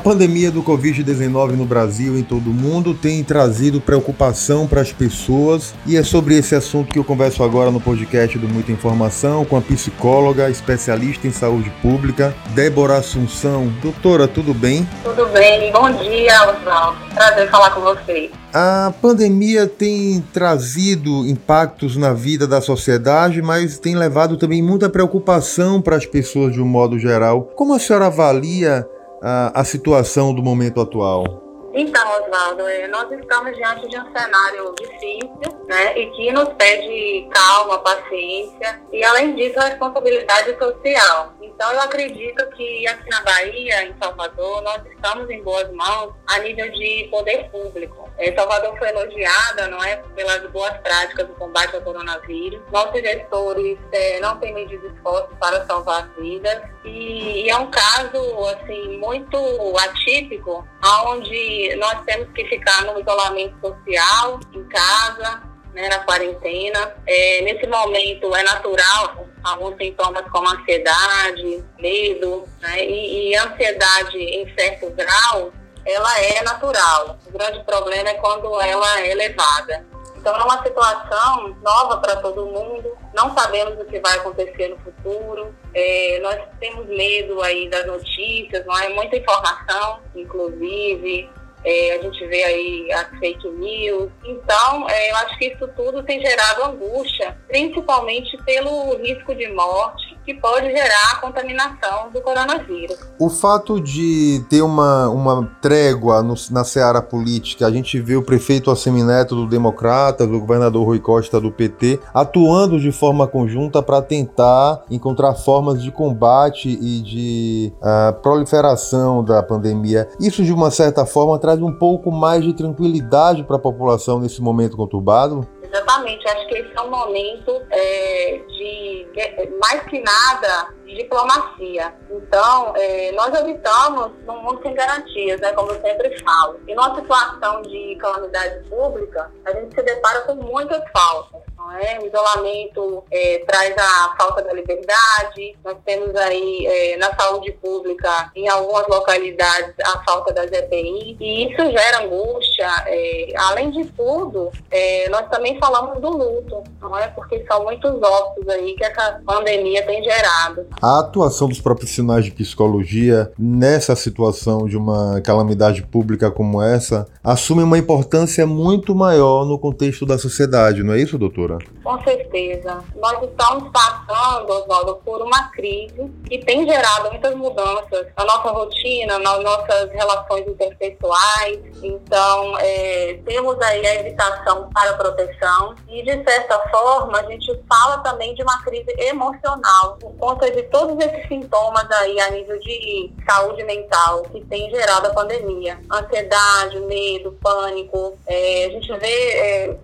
pandemia do Covid-19 no Brasil e em todo o mundo tem trazido preocupação para as pessoas e é sobre esse assunto que eu converso agora no podcast do Muita Informação com a psicóloga, especialista em saúde pública, Débora Assunção. Doutora, tudo bem? Tudo bem, bom dia, Oswaldo. Prazer falar com você. A pandemia tem trazido impactos na vida da sociedade, mas tem levado também muita preocupação para as pessoas de um modo geral. Como a senhora avalia a, a situação do momento atual? Então, Oswaldo, é, nós estamos diante de um cenário difícil, né, e que nos pede calma, paciência e, além disso, responsabilidade social. Então, eu acredito que aqui na Bahia, em Salvador, nós estamos em boas mãos a nível de poder público. É, Salvador foi elogiada, não é, pelas boas práticas do combate ao coronavírus. Nossos gestores é, não têm medido esforços para salvar vidas e, e, é um caso assim muito atípico, onde nós temos que ficar no isolamento social, em casa, né, na quarentena. É, nesse momento é natural alguns sintomas como ansiedade, medo, né, e, e ansiedade em certo grau, ela é natural. O grande problema é quando ela é elevada. Então é uma situação nova para todo mundo, não sabemos o que vai acontecer no futuro, é, nós temos medo aí das notícias, não é muita informação, inclusive, é, a gente vê aí as fake news. Então, é, eu acho que isso tudo tem gerado angústia, principalmente pelo risco de morte que pode gerar a contaminação do coronavírus. O fato de ter uma, uma trégua no, na seara política, a gente vê o prefeito Assemineto do Democrata, do governador Rui Costa do PT, atuando de forma conjunta para tentar encontrar formas de combate e de uh, proliferação da pandemia. Isso, de uma certa forma, traz um pouco mais de tranquilidade para a população nesse momento conturbado? Exatamente, acho que esse é um momento é, de, de, mais que nada, de diplomacia. Então, é, nós habitamos num mundo sem garantias, né, como eu sempre falo. E numa situação de calamidade pública, a gente se depara com muitas faltas. É? O isolamento é, traz a falta da liberdade, nós temos aí é, na saúde pública, em algumas localidades, a falta das EPI, e isso gera angústia. É, além de tudo, é, nós também falamos do luto, não é? Porque são muitos óbitos aí que essa pandemia tem gerado. A atuação dos profissionais de psicologia nessa situação de uma calamidade pública como essa assume uma importância muito maior no contexto da sociedade, não é isso, doutora? Com certeza. Nós estamos passando, Oswaldo, por uma crise que tem gerado muitas mudanças na nossa rotina, nas nossas relações interpessoais. Então, é, temos aí a evitação para a proteção e, de certa forma, a gente fala também de uma crise emocional por conta de todos esses sintomas aí a nível de saúde mental que tem gerado a pandemia. Ansiedade, medo, pânico. É, a gente vê é,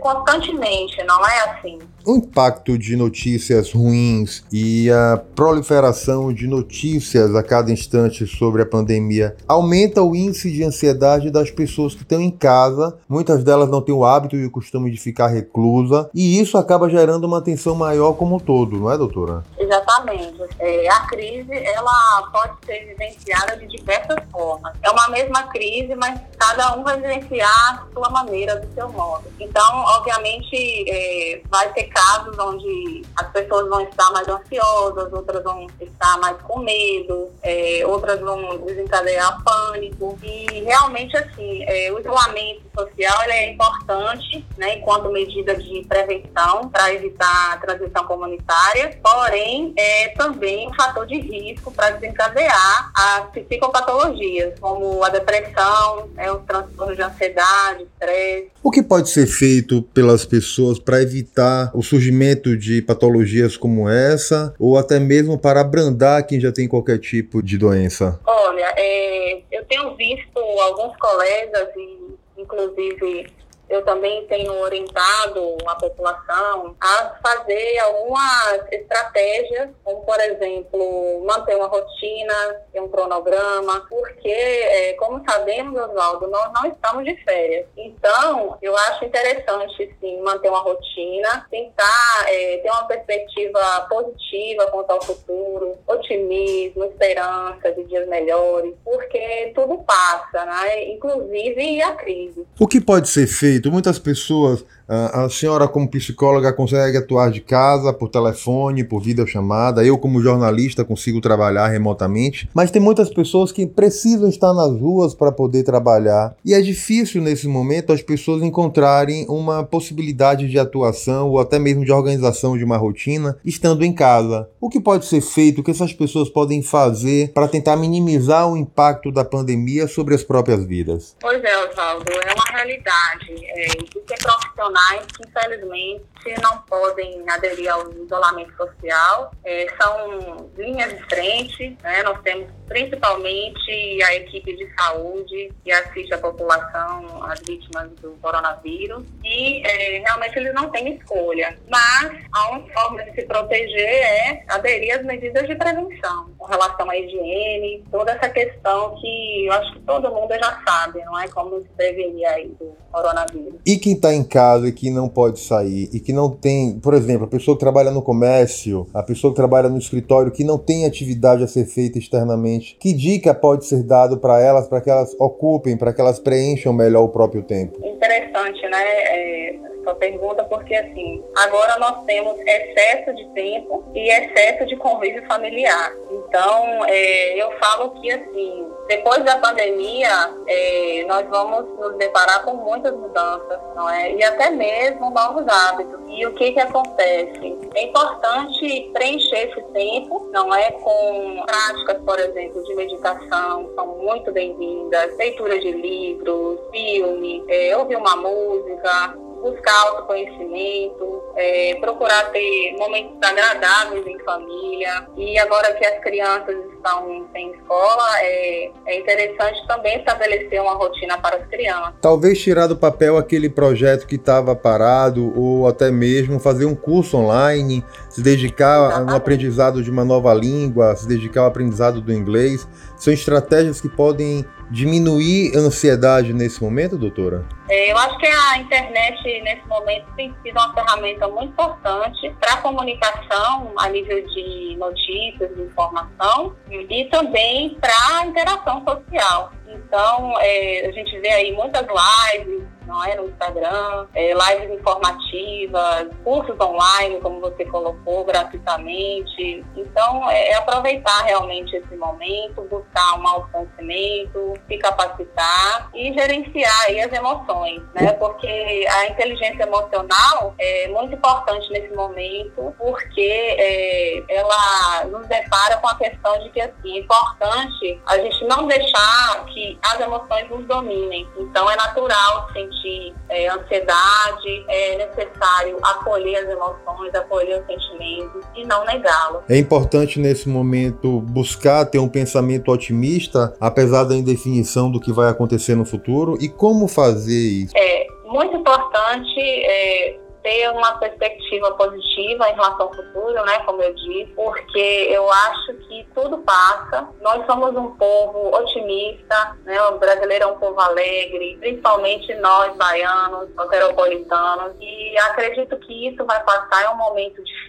constantemente, não é assim. O impacto de notícias ruins e a proliferação de notícias a cada instante sobre a pandemia aumenta o índice de ansiedade das pessoas que estão em casa. Muitas delas não têm o hábito e o costume de ficar reclusa, e isso acaba gerando uma tensão maior como um todo, não é, doutora? Exatamente. É, a crise ela pode ser vivenciada de diversas formas. É uma mesma crise, mas cada um vai vivenciar a sua maneira, do seu modo. Então, obviamente, é, vai ter casos onde as pessoas vão estar mais ansiosas, outras vão estar mais com medo, é, outras vão desencadear pânico. E realmente, assim, é, o isolamento social é importante, né, enquanto medida de prevenção para evitar a transmissão comunitária, porém, é também um fator de risco para desencadear as psicopatologias, como a depressão, é, os transtornos de ansiedade, estresse. O que pode ser feito pelas pessoas para evitar o surgimento de patologias como essa, ou até mesmo para abrandar quem já tem qualquer tipo de doença? Olha, é, eu tenho visto alguns colegas, e inclusive eu também tenho orientado a população a fazer algumas estratégias, como, por exemplo, manter uma rotina, um cronograma, porque, é, como sabemos, Oswaldo, nós não estamos de férias. Então, eu acho interessante, sim, manter uma rotina, tentar é, ter uma perspectiva positiva quanto ao futuro, otimismo, esperança de dias melhores, porque tudo passa, né? Inclusive a crise. O que pode ser feito? Muitas pessoas a senhora, como psicóloga, consegue atuar de casa, por telefone, por videochamada. Eu, como jornalista, consigo trabalhar remotamente. Mas tem muitas pessoas que precisam estar nas ruas para poder trabalhar. E é difícil, nesse momento, as pessoas encontrarem uma possibilidade de atuação ou até mesmo de organização de uma rotina estando em casa. O que pode ser feito? O que essas pessoas podem fazer para tentar minimizar o impacto da pandemia sobre as próprias vidas? Pois é, Oswaldo. É uma realidade. É, é profissional profissionais não podem aderir ao isolamento social. É, são linhas de frente, né? nós temos principalmente a equipe de saúde que assiste a população, as vítimas do coronavírus, e é, realmente eles não têm escolha. Mas a única forma de se proteger é aderir às medidas de prevenção, com relação à higiene, toda essa questão que eu acho que todo mundo já sabe, não é? Como se prevenir aí do coronavírus. E quem está em casa e que não pode sair e que não tem, por exemplo, a pessoa que trabalha no comércio, a pessoa que trabalha no escritório que não tem atividade a ser feita externamente, que dica pode ser dado para elas para que elas ocupem, para que elas preencham melhor o próprio tempo? Interessante, né? É, sua pergunta, porque assim, agora nós temos excesso de tempo e excesso de convívio familiar. Então, é, eu falo que assim, depois da pandemia, é, nós vamos nos deparar com muitas mudanças, não é? E até mesmo novos hábitos. E o que que acontece? É importante preencher esse tempo, não é? Com práticas, por exemplo, de meditação, são muito bem-vindas, leitura de livros, filme, é, ouvir uma música, buscar autoconhecimento, é, procurar ter momentos agradáveis em família. E agora que as crianças estão em escola, é, é interessante também estabelecer uma rotina para as crianças. Talvez tirar do papel aquele projeto que estava parado, ou até mesmo fazer um curso online, se dedicar Exatamente. no aprendizado de uma nova língua, se dedicar ao aprendizado do inglês. São estratégias que podem diminuir a ansiedade nesse momento, doutora? É, eu acho que a internet, nesse momento, tem sido uma ferramenta muito importante para a comunicação a nível de notícias, de informação e também para a interação social. Então, é, a gente vê aí muitas lives, não é? No Instagram, é, lives informativas, cursos online, como você colocou, gratuitamente. Então, é, é aproveitar realmente esse momento, buscar um autoconhecimento, se capacitar e gerenciar aí as emoções, né? Porque a inteligência emocional é muito importante nesse momento, porque é, ela nos depara com a questão de que, assim, é importante a gente não deixar que as emoções nos dominem. Então, é natural sentir sentir é, ansiedade, é necessário acolher as emoções, acolher os sentimentos e não negá-los. É importante nesse momento buscar ter um pensamento otimista, apesar da indefinição do que vai acontecer no futuro, e como fazer isso? É muito importante é, ter uma perspectiva positiva em relação ao futuro, né, como eu disse, porque eu acho que tudo passa. Nós somos um povo otimista, né, o brasileiro é um povo alegre, principalmente nós, baianos, soteropolitanos, e acredito que isso vai passar, é um momento difícil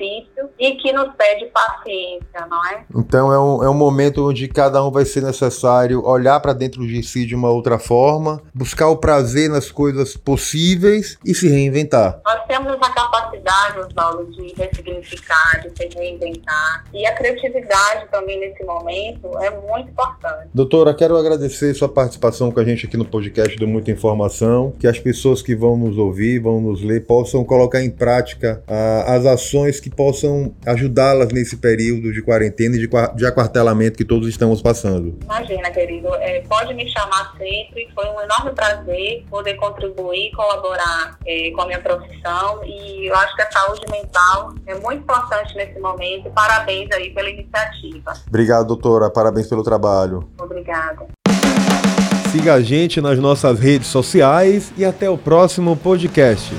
e que nos pede paciência, não é? Então é um, é um momento onde cada um vai ser necessário olhar para dentro de si de uma outra forma, buscar o prazer nas coisas possíveis e se reinventar. Nós temos a capacidade, Oswaldo, de ressignificar, de se reinventar. E a criatividade também nesse momento é muito importante. Doutora, quero agradecer sua participação com a gente aqui no podcast do Muita Informação. Que as pessoas que vão nos ouvir, vão nos ler, possam colocar em prática ah, as ações que possam ajudá-las nesse período de quarentena e de, de aquartelamento que todos estamos passando. Imagina, querido. É, pode me chamar sempre. Foi um enorme prazer poder contribuir, colaborar é, com a minha profissão e eu acho que a saúde mental é muito importante nesse momento. Parabéns aí pela iniciativa. Obrigado, doutora. Parabéns pelo trabalho. Obrigada. Siga a gente nas nossas redes sociais e até o próximo podcast.